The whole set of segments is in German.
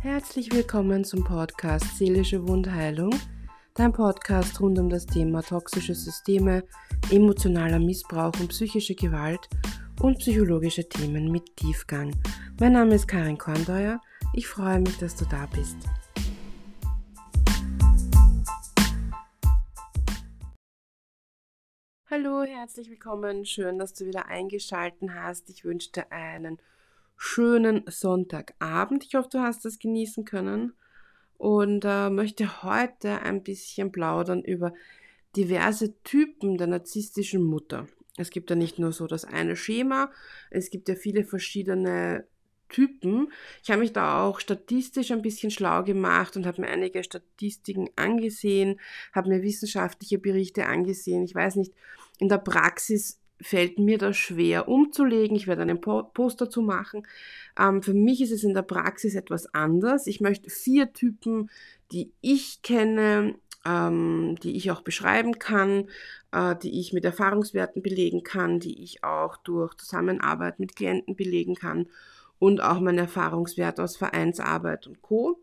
Herzlich willkommen zum Podcast Seelische Wundheilung, dein Podcast rund um das Thema toxische Systeme, emotionaler Missbrauch und psychische Gewalt und psychologische Themen mit Tiefgang. Mein Name ist Karin Korndeuer. Ich freue mich, dass du da bist. Hallo, herzlich willkommen. Schön, dass du wieder eingeschaltet hast. Ich wünsche dir einen schönen Sonntagabend. Ich hoffe, du hast es genießen können und äh, möchte heute ein bisschen plaudern über diverse Typen der narzisstischen Mutter. Es gibt ja nicht nur so das eine Schema, es gibt ja viele verschiedene Typen. Ich habe mich da auch statistisch ein bisschen schlau gemacht und habe mir einige Statistiken angesehen, habe mir wissenschaftliche Berichte angesehen. Ich weiß nicht, in der Praxis fällt mir das schwer umzulegen. Ich werde einen Post dazu machen. Ähm, für mich ist es in der Praxis etwas anders. Ich möchte vier Typen, die ich kenne, ähm, die ich auch beschreiben kann, äh, die ich mit Erfahrungswerten belegen kann, die ich auch durch Zusammenarbeit mit Klienten belegen kann und auch mein Erfahrungswert aus Vereinsarbeit und Co.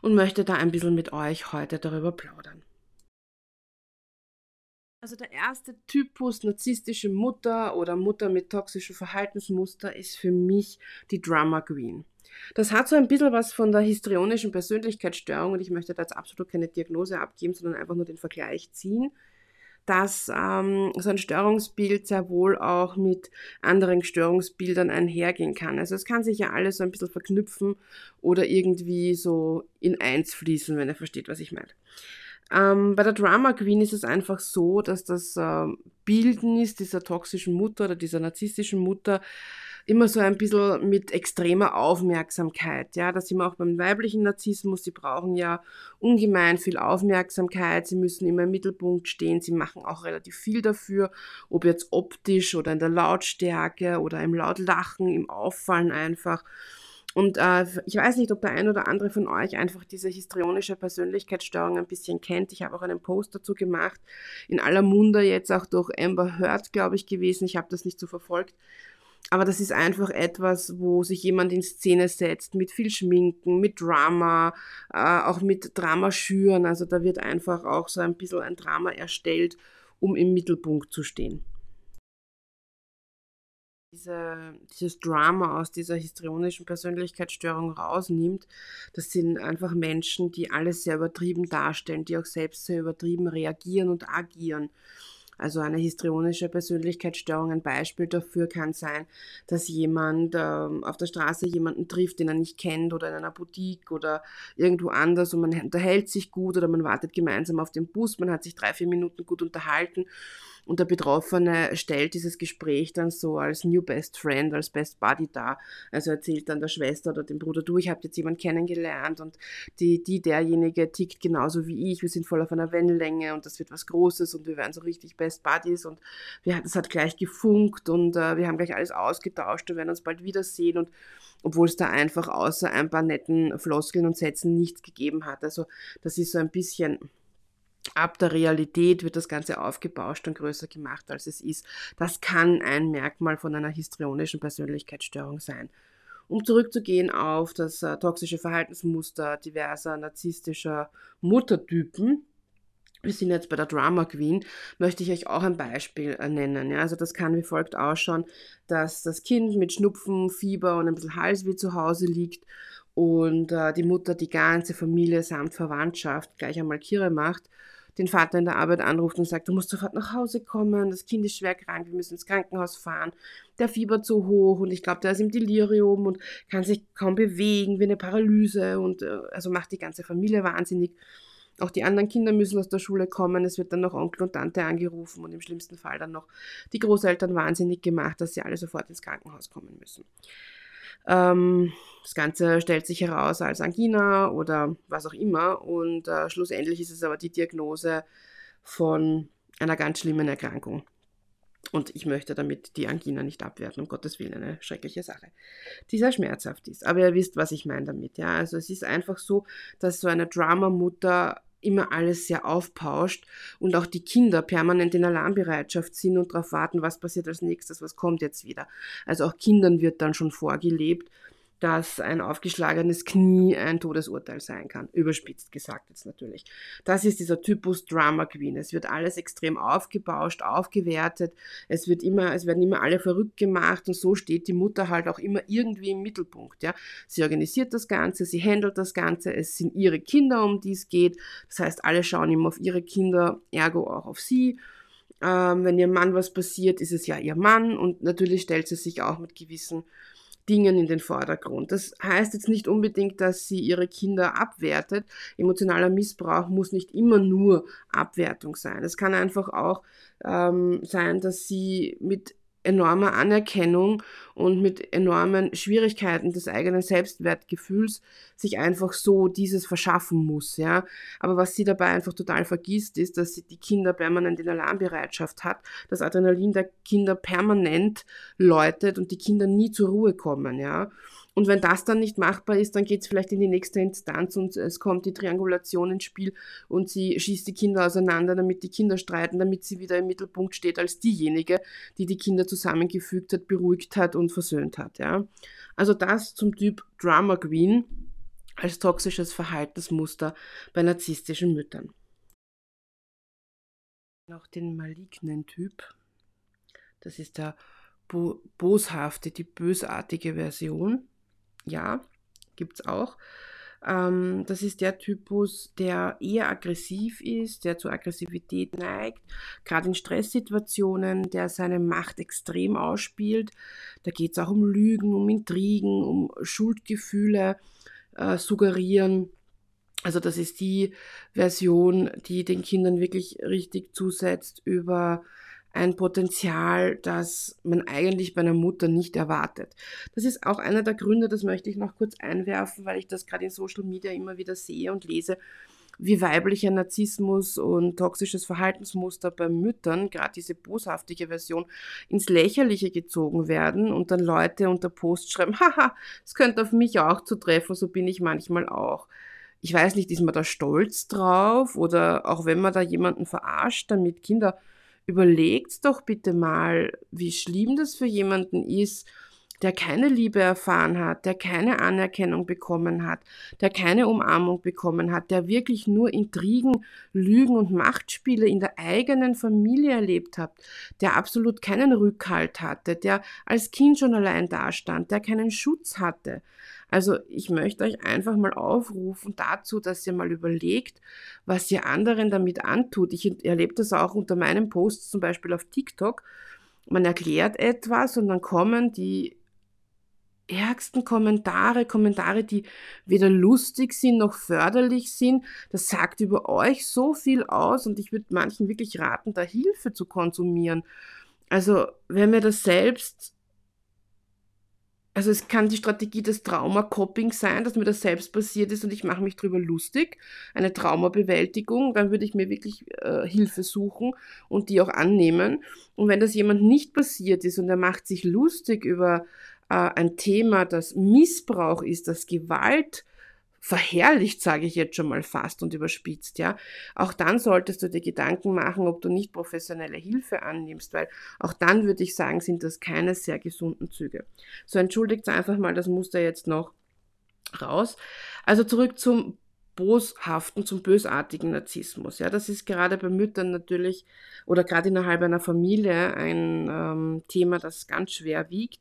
Und möchte da ein bisschen mit euch heute darüber plaudern. Also der erste Typus narzisstische Mutter oder Mutter mit toxischem Verhaltensmuster ist für mich die Drama Queen. Das hat so ein bisschen was von der histrionischen Persönlichkeitsstörung und ich möchte da jetzt absolut keine Diagnose abgeben, sondern einfach nur den Vergleich ziehen, dass ähm, so ein Störungsbild sehr wohl auch mit anderen Störungsbildern einhergehen kann. Also es kann sich ja alles so ein bisschen verknüpfen oder irgendwie so in eins fließen, wenn ihr versteht, was ich meine. Ähm, bei der Drama Queen ist es einfach so, dass das äh, Bildnis dieser toxischen Mutter oder dieser narzisstischen Mutter immer so ein bisschen mit extremer Aufmerksamkeit. Ja, das wir auch beim weiblichen Narzissmus. Sie brauchen ja ungemein viel Aufmerksamkeit. Sie müssen immer im Mittelpunkt stehen. Sie machen auch relativ viel dafür, ob jetzt optisch oder in der Lautstärke oder im Lautlachen, im Auffallen einfach. Und äh, ich weiß nicht, ob der ein oder andere von euch einfach diese histrionische Persönlichkeitsstörung ein bisschen kennt. Ich habe auch einen Post dazu gemacht, in aller Munde jetzt auch durch Amber Heard, glaube ich, gewesen. Ich habe das nicht so verfolgt. Aber das ist einfach etwas, wo sich jemand in Szene setzt, mit viel Schminken, mit Drama, äh, auch mit Drama schüren. Also da wird einfach auch so ein bisschen ein Drama erstellt, um im Mittelpunkt zu stehen diese, dieses Drama aus dieser histrionischen Persönlichkeitsstörung rausnimmt, das sind einfach Menschen, die alles sehr übertrieben darstellen, die auch selbst sehr übertrieben reagieren und agieren. Also eine histrionische Persönlichkeitsstörung, ein Beispiel dafür kann sein, dass jemand ähm, auf der Straße jemanden trifft, den er nicht kennt oder in einer Boutique oder irgendwo anders und man unterhält sich gut oder man wartet gemeinsam auf den Bus, man hat sich drei, vier Minuten gut unterhalten und der Betroffene stellt dieses Gespräch dann so als New Best Friend, als Best Buddy dar. Also erzählt dann der Schwester oder dem Bruder, du, ich habe jetzt jemanden kennengelernt und die, die, derjenige tickt genauso wie ich, wir sind voll auf einer Wellenlänge und das wird was Großes und wir werden so richtig Best Buddies und wir, das hat gleich gefunkt und äh, wir haben gleich alles ausgetauscht und werden uns bald wiedersehen und obwohl es da einfach außer ein paar netten Floskeln und Sätzen nichts gegeben hat. Also das ist so ein bisschen ab der Realität wird das Ganze aufgebauscht und größer gemacht, als es ist. Das kann ein Merkmal von einer histrionischen Persönlichkeitsstörung sein. Um zurückzugehen auf das äh, toxische Verhaltensmuster diverser narzisstischer Muttertypen, wir sind jetzt bei der Drama Queen, möchte ich euch auch ein Beispiel äh, nennen. Ja, also das kann wie folgt ausschauen, dass das Kind mit Schnupfen, Fieber und ein bisschen Halsweh zu Hause liegt und äh, die Mutter die ganze Familie samt Verwandtschaft gleich einmal Kire macht den Vater in der Arbeit anruft und sagt, du musst sofort nach Hause kommen, das Kind ist schwer krank, wir müssen ins Krankenhaus fahren, der Fieber zu hoch und ich glaube, der ist im Delirium und kann sich kaum bewegen, wie eine Paralyse und äh, also macht die ganze Familie wahnsinnig. Auch die anderen Kinder müssen aus der Schule kommen. Es wird dann noch Onkel und Tante angerufen und im schlimmsten Fall dann noch die Großeltern wahnsinnig gemacht, dass sie alle sofort ins Krankenhaus kommen müssen. Ähm, das Ganze stellt sich heraus als Angina oder was auch immer und äh, schlussendlich ist es aber die Diagnose von einer ganz schlimmen Erkrankung. Und ich möchte damit die Angina nicht abwerten, um Gottes Willen, eine schreckliche Sache, die sehr schmerzhaft ist. Aber ihr wisst, was ich meine damit. Ja? Also es ist einfach so, dass so eine Drama-Mutter immer alles sehr aufpauscht und auch die Kinder permanent in Alarmbereitschaft sind und darauf warten, was passiert als nächstes, was kommt jetzt wieder. Also auch Kindern wird dann schon vorgelebt, dass ein aufgeschlagenes Knie ein Todesurteil sein kann. Überspitzt gesagt jetzt natürlich. Das ist dieser Typus Drama Queen. Es wird alles extrem aufgebauscht, aufgewertet. Es wird immer, es werden immer alle verrückt gemacht und so steht die Mutter halt auch immer irgendwie im Mittelpunkt. Ja. Sie organisiert das Ganze, sie handelt das Ganze. Es sind ihre Kinder, um die es geht. Das heißt, alle schauen immer auf ihre Kinder, ergo auch auf sie. Ähm, wenn ihrem Mann was passiert, ist es ja ihr Mann und natürlich stellt sie sich auch mit gewissen Dingen in den Vordergrund. Das heißt jetzt nicht unbedingt, dass sie ihre Kinder abwertet. Emotionaler Missbrauch muss nicht immer nur Abwertung sein. Es kann einfach auch ähm, sein, dass sie mit enormer Anerkennung und mit enormen Schwierigkeiten des eigenen Selbstwertgefühls sich einfach so dieses verschaffen muss, ja. Aber was sie dabei einfach total vergisst, ist, dass sie die Kinder permanent in Alarmbereitschaft hat, das Adrenalin der Kinder permanent läutet und die Kinder nie zur Ruhe kommen, ja. Und wenn das dann nicht machbar ist, dann geht es vielleicht in die nächste Instanz und es kommt die Triangulation ins Spiel und sie schießt die Kinder auseinander, damit die Kinder streiten, damit sie wieder im Mittelpunkt steht als diejenige, die die Kinder zusammengefügt hat, beruhigt hat und versöhnt hat. Ja? Also das zum Typ Drama Queen als toxisches Verhaltensmuster bei narzisstischen Müttern. Noch den malignen Typ. Das ist der bo boshafte, die bösartige Version ja, gibt es auch. Ähm, das ist der Typus, der eher aggressiv ist, der zur Aggressivität neigt, gerade in Stresssituationen, der seine Macht extrem ausspielt. Da geht es auch um Lügen, um Intrigen, um Schuldgefühle äh, suggerieren. Also das ist die Version, die den Kindern wirklich richtig zusetzt über ein Potenzial, das man eigentlich bei einer Mutter nicht erwartet. Das ist auch einer der Gründe, das möchte ich noch kurz einwerfen, weil ich das gerade in Social Media immer wieder sehe und lese, wie weiblicher Narzissmus und toxisches Verhaltensmuster bei Müttern, gerade diese boshaftige Version, ins Lächerliche gezogen werden und dann Leute unter Post schreiben, haha, es könnte auf mich auch zutreffen, so bin ich manchmal auch. Ich weiß nicht, ist man da stolz drauf oder auch wenn man da jemanden verarscht, damit Kinder überlegt doch bitte mal, wie schlimm das für jemanden ist, der keine Liebe erfahren hat, der keine Anerkennung bekommen hat, der keine Umarmung bekommen hat, der wirklich nur Intrigen, Lügen und Machtspiele in der eigenen Familie erlebt hat, der absolut keinen Rückhalt hatte, der als Kind schon allein dastand, der keinen Schutz hatte. Also ich möchte euch einfach mal aufrufen dazu, dass ihr mal überlegt, was ihr anderen damit antut. Ich erlebe das auch unter meinen Posts zum Beispiel auf TikTok. Man erklärt etwas und dann kommen die ärgsten Kommentare, Kommentare, die weder lustig sind noch förderlich sind. Das sagt über euch so viel aus und ich würde manchen wirklich raten, da Hilfe zu konsumieren. Also, wenn mir das selbst also es kann die Strategie des Trauma-Coping sein, dass mir das selbst passiert ist und ich mache mich drüber lustig, eine Traumabewältigung, dann würde ich mir wirklich äh, Hilfe suchen und die auch annehmen. Und wenn das jemand nicht passiert ist und er macht sich lustig über äh, ein Thema, das Missbrauch ist, das Gewalt verherrlicht, sage ich jetzt schon mal fast und überspitzt, ja. Auch dann solltest du dir Gedanken machen, ob du nicht professionelle Hilfe annimmst, weil auch dann würde ich sagen, sind das keine sehr gesunden Züge. So entschuldigt einfach mal, das Muster jetzt noch raus. Also zurück zum boshaften, zum bösartigen Narzissmus. Ja, das ist gerade bei Müttern natürlich oder gerade innerhalb einer Familie ein ähm, Thema, das ganz schwer wiegt.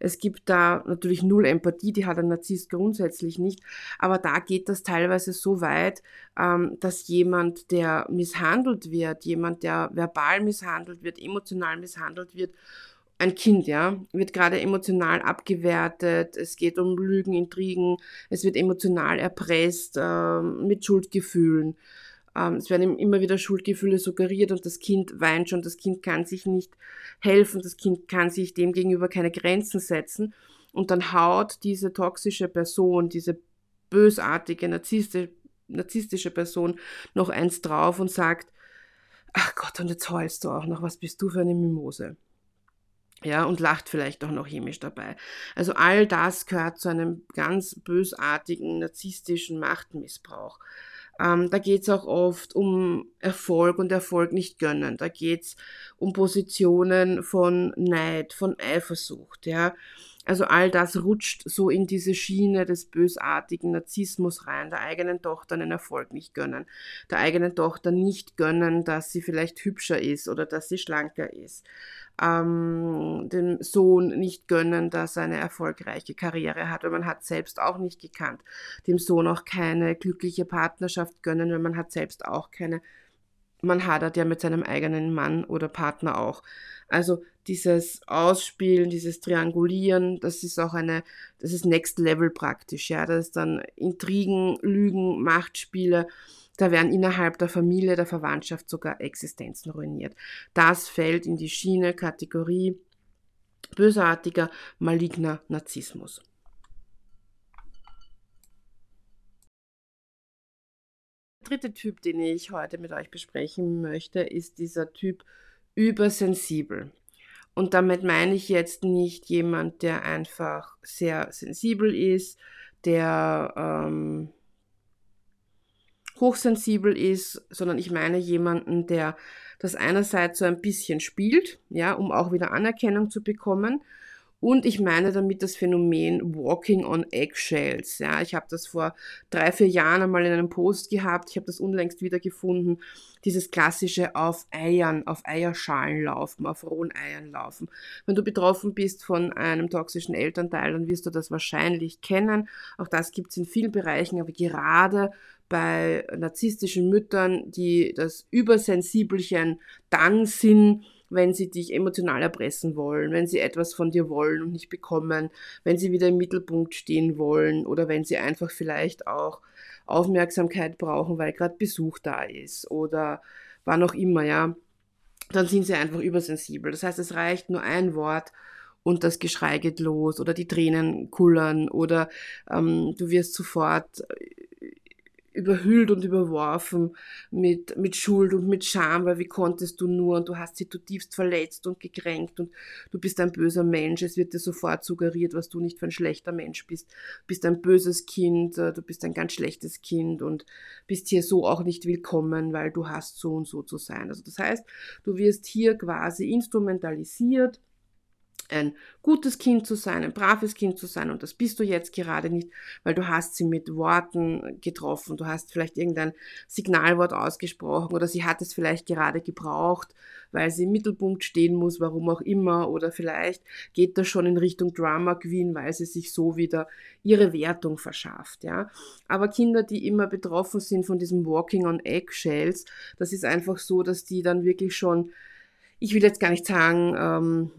Es gibt da natürlich null Empathie, die hat ein Narzisst grundsätzlich nicht, aber da geht das teilweise so weit, ähm, dass jemand, der misshandelt wird, jemand, der verbal misshandelt wird, emotional misshandelt wird ein Kind, ja, wird gerade emotional abgewertet, es geht um Lügen, Intrigen, es wird emotional erpresst äh, mit Schuldgefühlen. Ähm, es werden ihm immer wieder Schuldgefühle suggeriert und das Kind weint schon, das Kind kann sich nicht helfen, das Kind kann sich dem gegenüber keine Grenzen setzen und dann haut diese toxische Person, diese bösartige, narzisstische, narzisstische Person noch eins drauf und sagt, ach Gott, und jetzt heulst du auch noch, was bist du für eine Mimose? Ja, und lacht vielleicht auch noch chemisch dabei. Also all das gehört zu einem ganz bösartigen, narzisstischen Machtmissbrauch. Ähm, da geht's auch oft um Erfolg und Erfolg nicht gönnen. Da geht's um Positionen von Neid, von Eifersucht, ja. Also all das rutscht so in diese Schiene des bösartigen Narzissmus rein, der eigenen Tochter einen Erfolg nicht gönnen, der eigenen Tochter nicht gönnen, dass sie vielleicht hübscher ist oder dass sie schlanker ist, ähm, dem Sohn nicht gönnen, dass er eine erfolgreiche Karriere hat, weil man hat selbst auch nicht gekannt, dem Sohn auch keine glückliche Partnerschaft gönnen, weil man hat selbst auch keine man hadert ja mit seinem eigenen Mann oder Partner auch. Also dieses Ausspielen, dieses Triangulieren, das ist auch eine, das ist Next Level praktisch, ja. Das ist dann Intrigen, Lügen, Machtspiele. Da werden innerhalb der Familie, der Verwandtschaft sogar Existenzen ruiniert. Das fällt in die Schiene Kategorie bösartiger, maligner Narzissmus. Dritte Typ, den ich heute mit euch besprechen möchte, ist dieser Typ übersensibel. Und damit meine ich jetzt nicht jemand, der einfach sehr sensibel ist, der ähm, hochsensibel ist, sondern ich meine jemanden, der das einerseits so ein bisschen spielt, ja, um auch wieder Anerkennung zu bekommen und ich meine damit das Phänomen Walking on Eggshells. Ja, ich habe das vor drei, vier Jahren einmal in einem Post gehabt. Ich habe das unlängst wieder gefunden. Dieses klassische auf Eiern, auf Eierschalen laufen, auf rohen Eiern laufen. Wenn du betroffen bist von einem toxischen Elternteil, dann wirst du das wahrscheinlich kennen. Auch das gibt es in vielen Bereichen, aber gerade bei narzisstischen Müttern, die das Übersensibelchen dann sind, wenn sie dich emotional erpressen wollen, wenn sie etwas von dir wollen und nicht bekommen, wenn sie wieder im Mittelpunkt stehen wollen oder wenn sie einfach vielleicht auch Aufmerksamkeit brauchen, weil gerade Besuch da ist oder wann auch immer, ja, dann sind sie einfach übersensibel. Das heißt, es reicht nur ein Wort und das Geschrei geht los oder die Tränen kullern oder ähm, du wirst sofort überhüllt und überworfen mit, mit Schuld und mit Scham, weil wie konntest du nur und du hast sie zutiefst verletzt und gekränkt und du bist ein böser Mensch. Es wird dir sofort suggeriert, was du nicht für ein schlechter Mensch bist. Du bist ein böses Kind, äh, du bist ein ganz schlechtes Kind und bist hier so auch nicht willkommen, weil du hast so und so zu sein. Also das heißt, du wirst hier quasi instrumentalisiert ein gutes Kind zu sein, ein braves Kind zu sein. Und das bist du jetzt gerade nicht, weil du hast sie mit Worten getroffen, du hast vielleicht irgendein Signalwort ausgesprochen oder sie hat es vielleicht gerade gebraucht, weil sie im Mittelpunkt stehen muss, warum auch immer. Oder vielleicht geht das schon in Richtung Drama Queen, weil sie sich so wieder ihre Wertung verschafft, ja. Aber Kinder, die immer betroffen sind von diesem Walking on Eggshells, das ist einfach so, dass die dann wirklich schon ich will jetzt gar nicht sagen, ähm,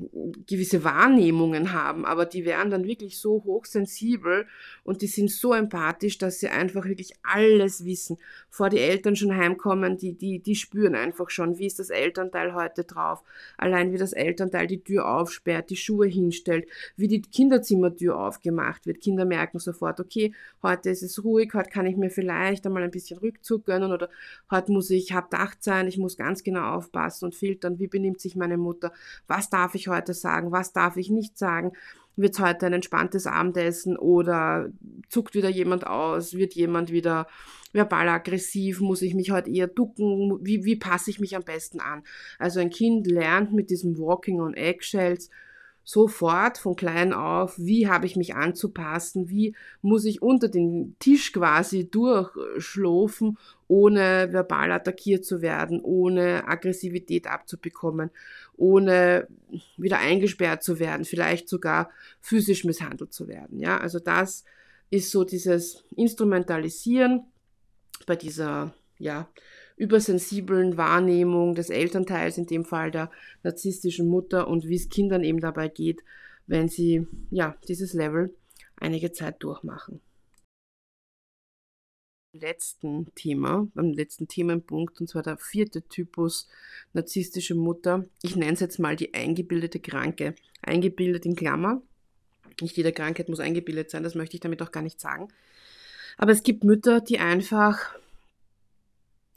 gewisse Wahrnehmungen haben, aber die werden dann wirklich so hochsensibel und die sind so empathisch, dass sie einfach wirklich alles wissen. Vor die Eltern schon heimkommen, die, die, die spüren einfach schon, wie ist das Elternteil heute drauf. Allein wie das Elternteil die Tür aufsperrt, die Schuhe hinstellt, wie die Kinderzimmertür aufgemacht wird. Kinder merken sofort, okay, heute ist es ruhig, heute kann ich mir vielleicht einmal ein bisschen Rückzug gönnen oder heute muss ich hab Dacht sein, ich muss ganz genau aufpassen und filtern, wie bin ich benimmt sich meine Mutter? Was darf ich heute sagen? Was darf ich nicht sagen? Wird es heute ein entspanntes Abendessen oder zuckt wieder jemand aus? Wird jemand wieder verbal aggressiv? Muss ich mich heute eher ducken? Wie, wie passe ich mich am besten an? Also ein Kind lernt mit diesem Walking on Eggshells sofort von klein auf, wie habe ich mich anzupassen, wie muss ich unter den Tisch quasi durchschlofen, ohne verbal attackiert zu werden, ohne Aggressivität abzubekommen, ohne wieder eingesperrt zu werden, vielleicht sogar physisch misshandelt zu werden. Ja, also das ist so dieses Instrumentalisieren bei dieser, ja, übersensiblen Wahrnehmung des Elternteils, in dem Fall der narzisstischen Mutter und wie es Kindern eben dabei geht, wenn sie ja dieses Level einige Zeit durchmachen. Letzten Thema, beim letzten Themenpunkt, und zwar der vierte Typus narzisstische Mutter. Ich nenne es jetzt mal die eingebildete Kranke. Eingebildet in Klammer. Nicht jede Krankheit muss eingebildet sein, das möchte ich damit auch gar nicht sagen. Aber es gibt Mütter, die einfach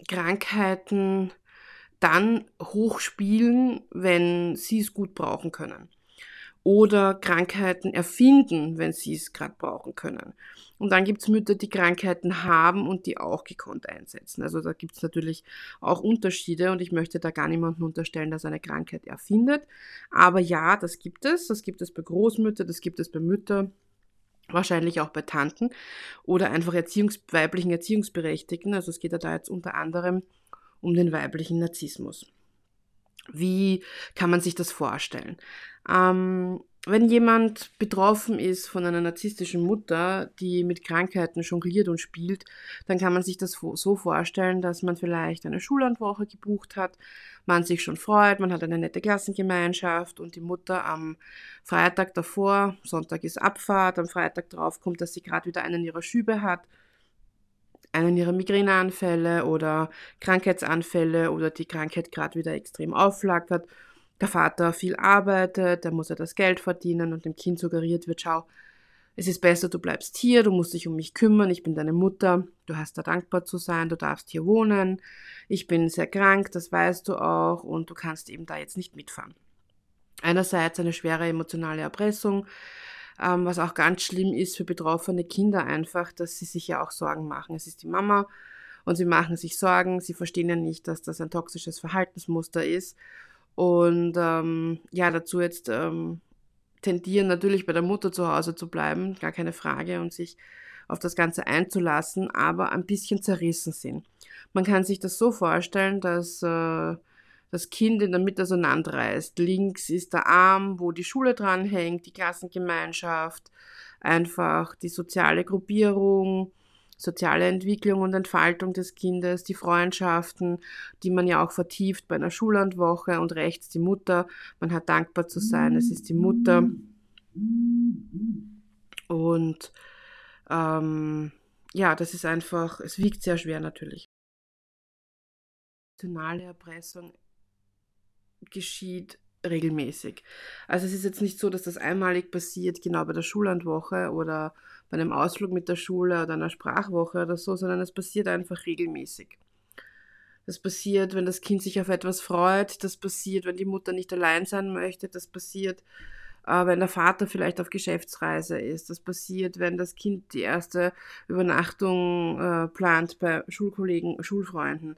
Krankheiten dann hochspielen, wenn sie es gut brauchen können. Oder Krankheiten erfinden, wenn sie es gerade brauchen können. Und dann gibt es Mütter, die Krankheiten haben und die auch gekonnt einsetzen. Also da gibt es natürlich auch Unterschiede und ich möchte da gar niemanden unterstellen, dass eine Krankheit erfindet. Aber ja, das gibt es. Das gibt es bei Großmüttern, das gibt es bei Müttern wahrscheinlich auch bei Tanten oder einfach Erziehungs weiblichen Erziehungsberechtigten. Also es geht ja da jetzt unter anderem um den weiblichen Narzissmus. Wie kann man sich das vorstellen? Ähm, wenn jemand betroffen ist von einer narzisstischen Mutter, die mit Krankheiten jongliert und spielt, dann kann man sich das so vorstellen, dass man vielleicht eine Schullandwoche gebucht hat, man sich schon freut, man hat eine nette Klassengemeinschaft und die Mutter am Freitag davor, Sonntag ist Abfahrt, am Freitag drauf kommt, dass sie gerade wieder einen ihrer Schübe hat, einen ihrer Migräneanfälle oder Krankheitsanfälle oder die Krankheit gerade wieder extrem aufflackert der Vater viel arbeitet, der muss ja das Geld verdienen und dem Kind suggeriert wird, schau, es ist besser, du bleibst hier, du musst dich um mich kümmern, ich bin deine Mutter, du hast da dankbar zu sein, du darfst hier wohnen, ich bin sehr krank, das weißt du auch und du kannst eben da jetzt nicht mitfahren. Einerseits eine schwere emotionale Erpressung, ähm, was auch ganz schlimm ist für betroffene Kinder einfach, dass sie sich ja auch Sorgen machen. Es ist die Mama und sie machen sich Sorgen, sie verstehen ja nicht, dass das ein toxisches Verhaltensmuster ist und ähm, ja, dazu jetzt ähm, tendieren natürlich bei der Mutter zu Hause zu bleiben, gar keine Frage, und sich auf das Ganze einzulassen, aber ein bisschen zerrissen sind. Man kann sich das so vorstellen, dass äh, das Kind in der Mitte auseinanderreißt. Links ist der Arm, wo die Schule dranhängt, die Klassengemeinschaft, einfach die soziale Gruppierung, soziale Entwicklung und Entfaltung des Kindes, die Freundschaften, die man ja auch vertieft bei einer Schullandwoche und rechts die Mutter. Man hat dankbar zu sein, es ist die Mutter. Und ähm, ja, das ist einfach, es wiegt sehr schwer natürlich. Emotionale Erpressung geschieht regelmäßig. Also es ist jetzt nicht so, dass das einmalig passiert, genau bei der Schullandwoche oder bei einem Ausflug mit der Schule oder einer Sprachwoche oder so, sondern es passiert einfach regelmäßig. Das passiert, wenn das Kind sich auf etwas freut, das passiert, wenn die Mutter nicht allein sein möchte, das passiert, äh, wenn der Vater vielleicht auf Geschäftsreise ist, das passiert, wenn das Kind die erste Übernachtung äh, plant bei Schulkollegen, Schulfreunden.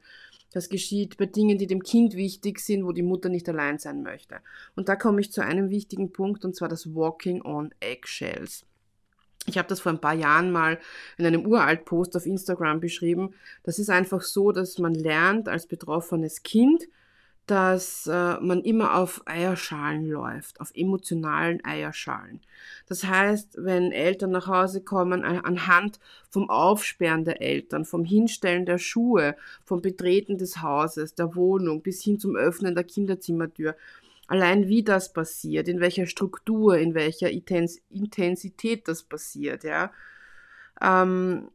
Das geschieht bei Dingen, die dem Kind wichtig sind, wo die Mutter nicht allein sein möchte. Und da komme ich zu einem wichtigen Punkt, und zwar das Walking on Eggshells. Ich habe das vor ein paar Jahren mal in einem Uralt-Post auf Instagram beschrieben. Das ist einfach so, dass man lernt als betroffenes Kind, dass äh, man immer auf Eierschalen läuft, auf emotionalen Eierschalen. Das heißt, wenn Eltern nach Hause kommen, anhand vom Aufsperren der Eltern, vom Hinstellen der Schuhe, vom Betreten des Hauses, der Wohnung bis hin zum Öffnen der Kinderzimmertür, allein wie das passiert, in welcher Struktur, in welcher Intensität das passiert, ja, ähm,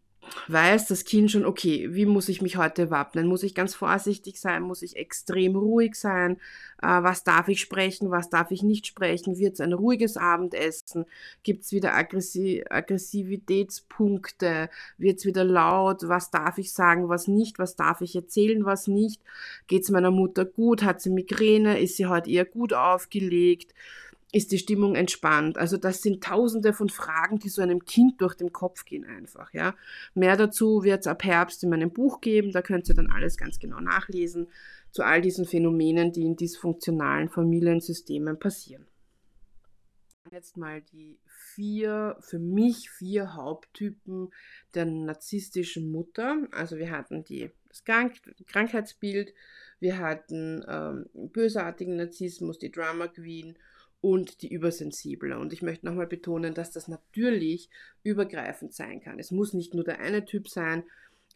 weiß das Kind schon, okay, wie muss ich mich heute wappnen? Muss ich ganz vorsichtig sein? Muss ich extrem ruhig sein? Äh, was darf ich sprechen? Was darf ich nicht sprechen? Wird es ein ruhiges Abendessen? Gibt es wieder Aggressi Aggressivitätspunkte? Wird es wieder laut? Was darf ich sagen? Was nicht? Was darf ich erzählen? Was nicht? Geht es meiner Mutter gut? Hat sie Migräne? Ist sie heute eher gut aufgelegt? Ist die Stimmung entspannt. Also das sind tausende von Fragen, die so einem Kind durch den Kopf gehen einfach. Ja. Mehr dazu wird es ab Herbst in meinem Buch geben, da könnt ihr dann alles ganz genau nachlesen zu all diesen Phänomenen, die in dysfunktionalen Familiensystemen passieren. Jetzt mal die vier, für mich vier Haupttypen der narzisstischen Mutter. Also wir hatten die, das Krank Krankheitsbild, wir hatten ähm, bösartigen Narzissmus, die Drama Queen und die Übersensible. Und ich möchte nochmal betonen, dass das natürlich übergreifend sein kann. Es muss nicht nur der eine Typ sein,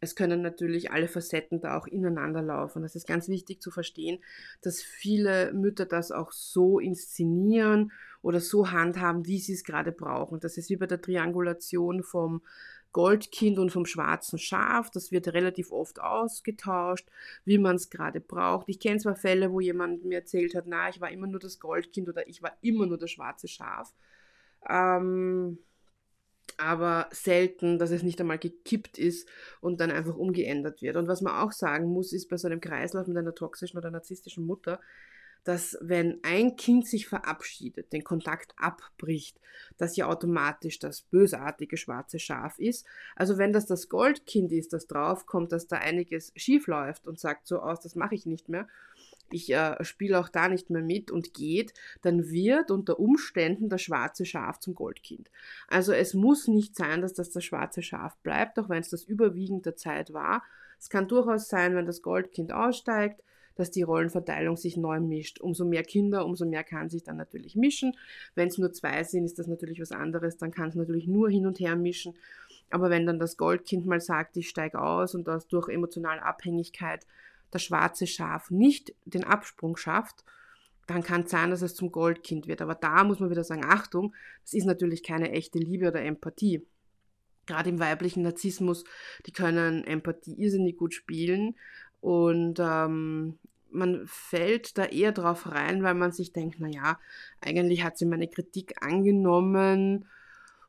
es können natürlich alle Facetten da auch ineinander laufen. Das ist ganz wichtig zu verstehen, dass viele Mütter das auch so inszenieren oder so handhaben, wie sie es gerade brauchen. Das ist wie bei der Triangulation vom Goldkind und vom schwarzen Schaf. Das wird relativ oft ausgetauscht, wie man es gerade braucht. Ich kenne zwar Fälle, wo jemand mir erzählt hat, na, ich war immer nur das Goldkind oder ich war immer nur das schwarze Schaf. Ähm, aber selten, dass es nicht einmal gekippt ist und dann einfach umgeändert wird. Und was man auch sagen muss, ist bei so einem Kreislauf mit einer toxischen oder narzisstischen Mutter, dass wenn ein Kind sich verabschiedet, den Kontakt abbricht, dass ja automatisch das bösartige schwarze Schaf ist. Also wenn das das Goldkind ist, das draufkommt, dass da einiges schief läuft und sagt so aus, das mache ich nicht mehr, ich äh, spiele auch da nicht mehr mit und geht, dann wird unter Umständen das schwarze Schaf zum Goldkind. Also es muss nicht sein, dass das das schwarze Schaf bleibt, auch wenn es das überwiegend der Zeit war. Es kann durchaus sein, wenn das Goldkind aussteigt, dass die Rollenverteilung sich neu mischt. Umso mehr Kinder, umso mehr kann sich dann natürlich mischen. Wenn es nur zwei sind, ist das natürlich was anderes, dann kann es natürlich nur hin und her mischen. Aber wenn dann das Goldkind mal sagt, ich steige aus und das durch emotionale Abhängigkeit das schwarze Schaf nicht den Absprung schafft, dann kann es sein, dass es zum Goldkind wird. Aber da muss man wieder sagen, Achtung, das ist natürlich keine echte Liebe oder Empathie. Gerade im weiblichen Narzissmus, die können Empathie irrsinnig gut spielen, und ähm, man fällt da eher drauf rein, weil man sich denkt, naja, eigentlich hat sie meine Kritik angenommen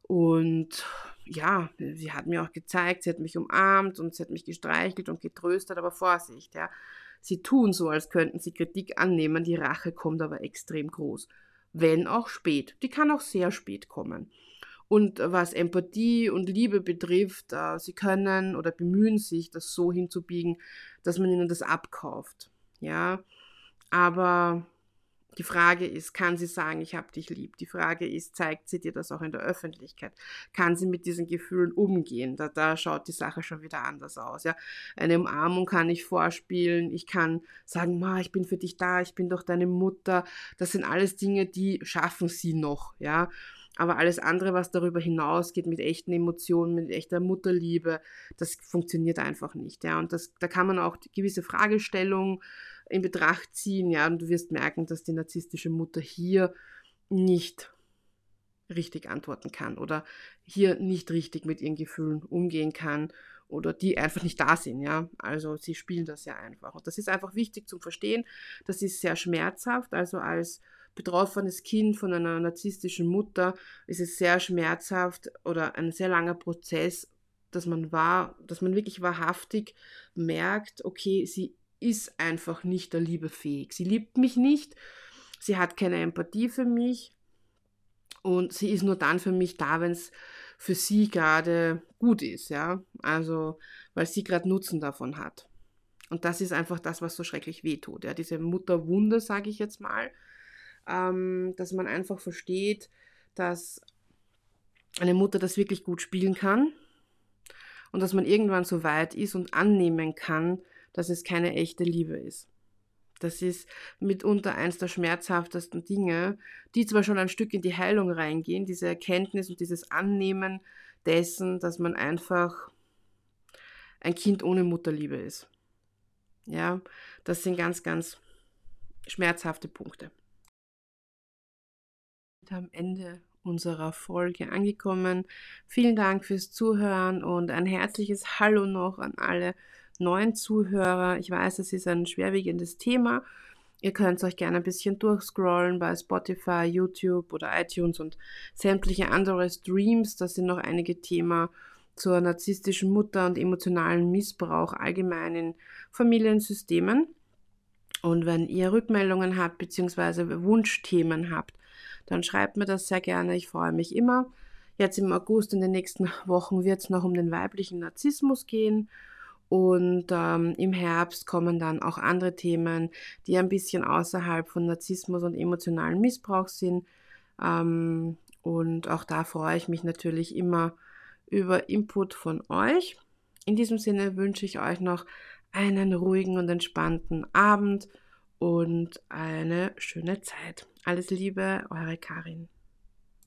und ja, sie hat mir auch gezeigt, sie hat mich umarmt und sie hat mich gestreichelt und getröstet, aber Vorsicht, ja. Sie tun so, als könnten sie Kritik annehmen, die Rache kommt aber extrem groß. Wenn auch spät. Die kann auch sehr spät kommen. Und was Empathie und Liebe betrifft, äh, sie können oder bemühen sich, das so hinzubiegen, dass man ihnen das abkauft. Ja, aber die Frage ist, kann sie sagen, ich habe dich lieb? Die Frage ist, zeigt sie dir das auch in der Öffentlichkeit? Kann sie mit diesen Gefühlen umgehen? Da, da schaut die Sache schon wieder anders aus. Ja? Eine Umarmung kann ich vorspielen. Ich kann sagen, Ma, ich bin für dich da, ich bin doch deine Mutter. Das sind alles Dinge, die schaffen sie noch. Ja? Aber alles andere, was darüber hinausgeht, mit echten Emotionen, mit echter Mutterliebe, das funktioniert einfach nicht. Ja. Und das, da kann man auch gewisse Fragestellungen in Betracht ziehen, ja, und du wirst merken, dass die narzisstische Mutter hier nicht richtig antworten kann oder hier nicht richtig mit ihren Gefühlen umgehen kann oder die einfach nicht da sind, ja. Also sie spielen das ja einfach. Und das ist einfach wichtig zum Verstehen. Das ist sehr schmerzhaft. Also als betroffenes Kind von einer narzisstischen Mutter ist es sehr schmerzhaft oder ein sehr langer Prozess, dass man wahr, dass man wirklich wahrhaftig merkt, okay, sie ist einfach nicht der Liebe fähig. Sie liebt mich nicht, sie hat keine Empathie für mich und sie ist nur dann für mich da, wenn es für sie gerade gut ist, ja. Also, weil sie gerade Nutzen davon hat. Und das ist einfach das, was so schrecklich wehtut. Ja, diese Mutterwunde, sage ich jetzt mal, ähm, dass man einfach versteht, dass eine Mutter das wirklich gut spielen kann und dass man irgendwann so weit ist und annehmen kann, dass es keine echte Liebe ist. Das ist mitunter eins der schmerzhaftesten Dinge, die zwar schon ein Stück in die Heilung reingehen, diese Erkenntnis und dieses Annehmen dessen, dass man einfach ein Kind ohne Mutterliebe ist. Ja, das sind ganz, ganz schmerzhafte Punkte am Ende unserer Folge angekommen. Vielen Dank fürs Zuhören und ein herzliches Hallo noch an alle neuen Zuhörer. Ich weiß, es ist ein schwerwiegendes Thema. Ihr könnt euch gerne ein bisschen durchscrollen bei Spotify, YouTube oder iTunes und sämtliche andere Streams. Da sind noch einige Themen zur narzisstischen Mutter und emotionalen Missbrauch allgemein in Familiensystemen. Und wenn ihr Rückmeldungen habt bzw. Wunschthemen habt, dann schreibt mir das sehr gerne. Ich freue mich immer. Jetzt im August, in den nächsten Wochen, wird es noch um den weiblichen Narzissmus gehen. Und ähm, im Herbst kommen dann auch andere Themen, die ein bisschen außerhalb von Narzissmus und emotionalen Missbrauch sind. Ähm, und auch da freue ich mich natürlich immer über Input von euch. In diesem Sinne wünsche ich euch noch einen ruhigen und entspannten Abend und eine schöne Zeit. Alles Liebe, eure Karin.